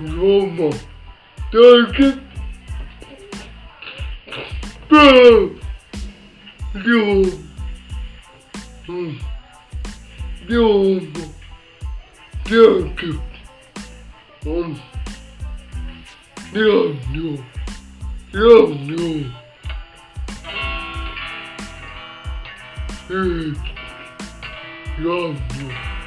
Roma. Target. Boom. Roma. Roma. Target. Um. Yeah, no. Yeah, no. Yeah, no.